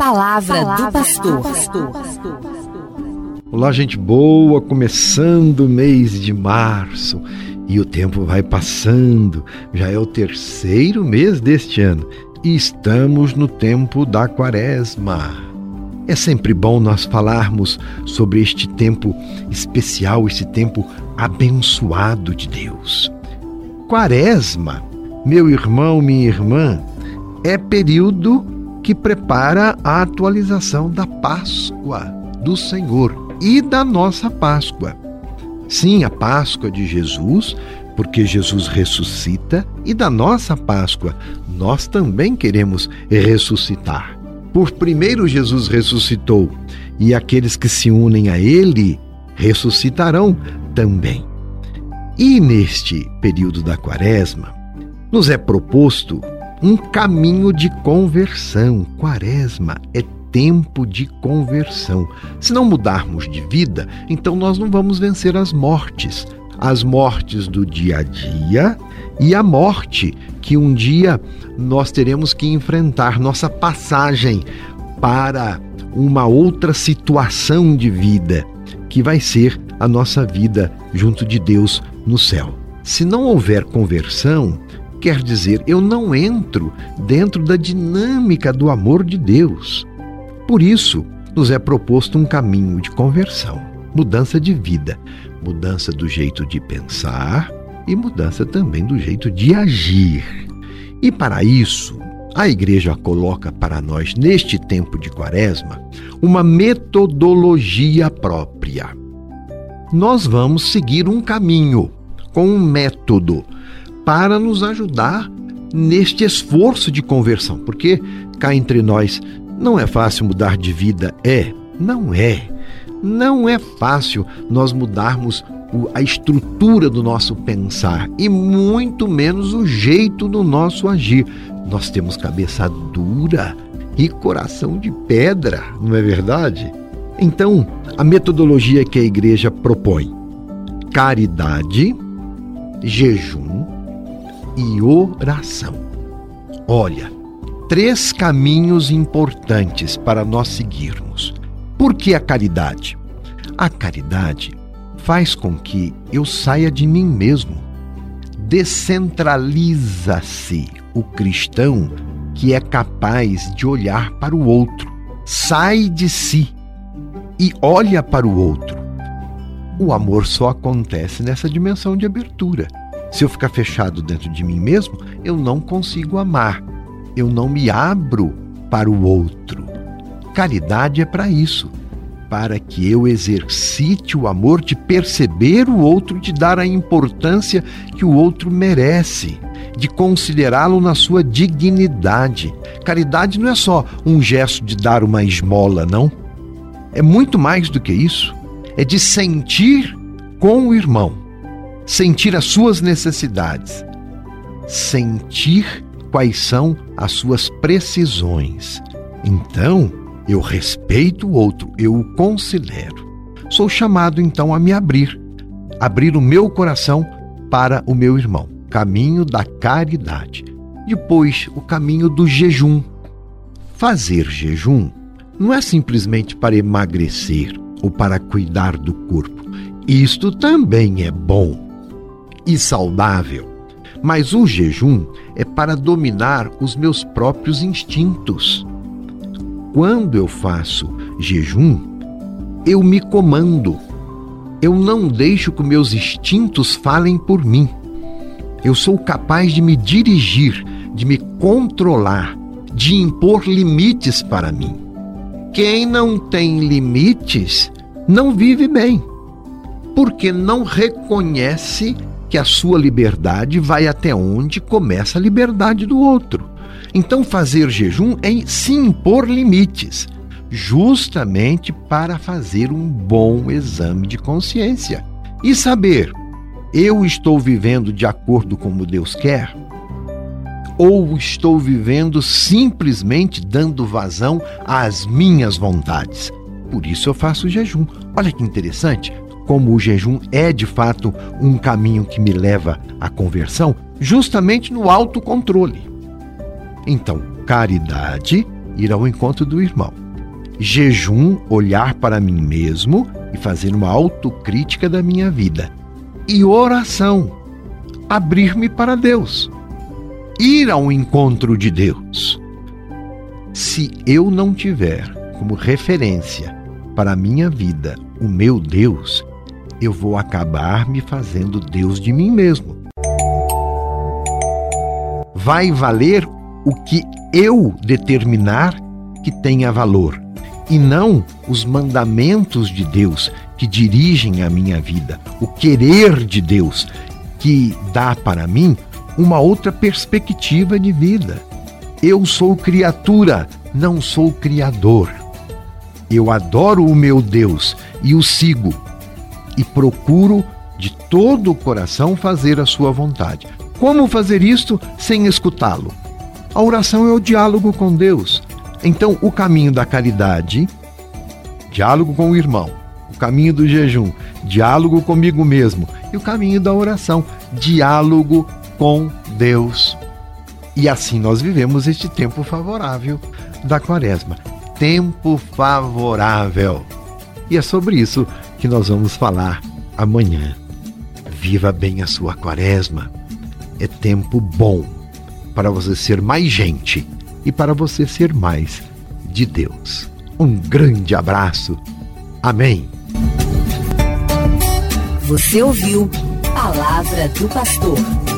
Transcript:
palavra, palavra do pastor. pastor. Olá, gente boa, começando o mês de março e o tempo vai passando, já é o terceiro mês deste ano e estamos no tempo da quaresma. É sempre bom nós falarmos sobre este tempo especial, esse tempo abençoado de Deus. Quaresma, meu irmão, minha irmã, é período que prepara a atualização da Páscoa do Senhor e da nossa Páscoa. Sim, a Páscoa de Jesus, porque Jesus ressuscita, e da nossa Páscoa, nós também queremos ressuscitar. Por primeiro Jesus ressuscitou, e aqueles que se unem a Ele ressuscitarão também. E neste período da Quaresma, nos é proposto um caminho de conversão. Quaresma é tempo de conversão. Se não mudarmos de vida, então nós não vamos vencer as mortes. As mortes do dia a dia e a morte que um dia nós teremos que enfrentar, nossa passagem para uma outra situação de vida, que vai ser a nossa vida junto de Deus no céu. Se não houver conversão, quer dizer, eu não entro dentro da dinâmica do amor de Deus. Por isso, nos é proposto um caminho de conversão, mudança de vida, mudança do jeito de pensar e mudança também do jeito de agir. E para isso, a igreja coloca para nós, neste tempo de quaresma, uma metodologia própria. Nós vamos seguir um caminho, com um método, para nos ajudar neste esforço de conversão, porque cá entre nós não é fácil mudar de vida, é? Não é. Não é fácil nós mudarmos a estrutura do nosso pensar e muito menos o jeito do nosso agir. Nós temos cabeça dura e coração de pedra, não é verdade? Então, a metodologia que a igreja propõe: caridade, jejum e oração. Olha, três caminhos importantes para nós seguirmos. Por que a caridade? A caridade faz com que eu saia de mim mesmo. Descentraliza-se o cristão que é capaz de olhar para o outro. Sai de si e olha para o outro. O amor só acontece nessa dimensão de abertura. Se eu ficar fechado dentro de mim mesmo, eu não consigo amar eu não me abro para o outro. Caridade é para isso, para que eu exercite o amor de perceber o outro, de dar a importância que o outro merece, de considerá-lo na sua dignidade. Caridade não é só um gesto de dar uma esmola, não. É muito mais do que isso. É de sentir com o irmão, sentir as suas necessidades, sentir quais são as suas precisões. Então, eu respeito o outro, eu o considero. Sou chamado então a me abrir, abrir o meu coração para o meu irmão. Caminho da caridade. Depois, o caminho do jejum. Fazer jejum não é simplesmente para emagrecer ou para cuidar do corpo. Isto também é bom e saudável. Mas o jejum é para dominar os meus próprios instintos. Quando eu faço jejum, eu me comando. Eu não deixo que meus instintos falem por mim. Eu sou capaz de me dirigir, de me controlar, de impor limites para mim. Quem não tem limites não vive bem, porque não reconhece que a sua liberdade vai até onde começa a liberdade do outro. Então, fazer jejum é se impor limites, justamente para fazer um bom exame de consciência e saber: eu estou vivendo de acordo com como Deus quer? Ou estou vivendo simplesmente dando vazão às minhas vontades? Por isso eu faço jejum. Olha que interessante como o jejum é de fato um caminho que me leva à conversão, justamente no autocontrole. Então, caridade ir ao encontro do irmão. Jejum, olhar para mim mesmo e fazer uma autocrítica da minha vida. E oração, abrir-me para Deus. Ir ao encontro de Deus. Se eu não tiver como referência para a minha vida o meu Deus, eu vou acabar me fazendo Deus de mim mesmo. Vai valer o que eu determinar que tenha valor, e não os mandamentos de Deus que dirigem a minha vida, o querer de Deus que dá para mim uma outra perspectiva de vida. Eu sou criatura, não sou criador. Eu adoro o meu Deus e o sigo e procuro de todo o coração fazer a sua vontade. Como fazer isto sem escutá-lo? A oração é o diálogo com Deus. Então, o caminho da caridade, diálogo com o irmão. O caminho do jejum, diálogo comigo mesmo. E o caminho da oração, diálogo com Deus. E assim nós vivemos este tempo favorável da quaresma. Tempo favorável. E é sobre isso que nós vamos falar amanhã. Viva bem a sua quaresma. É tempo bom para você ser mais gente e para você ser mais de Deus. Um grande abraço. Amém. Você ouviu Palavra do Pastor.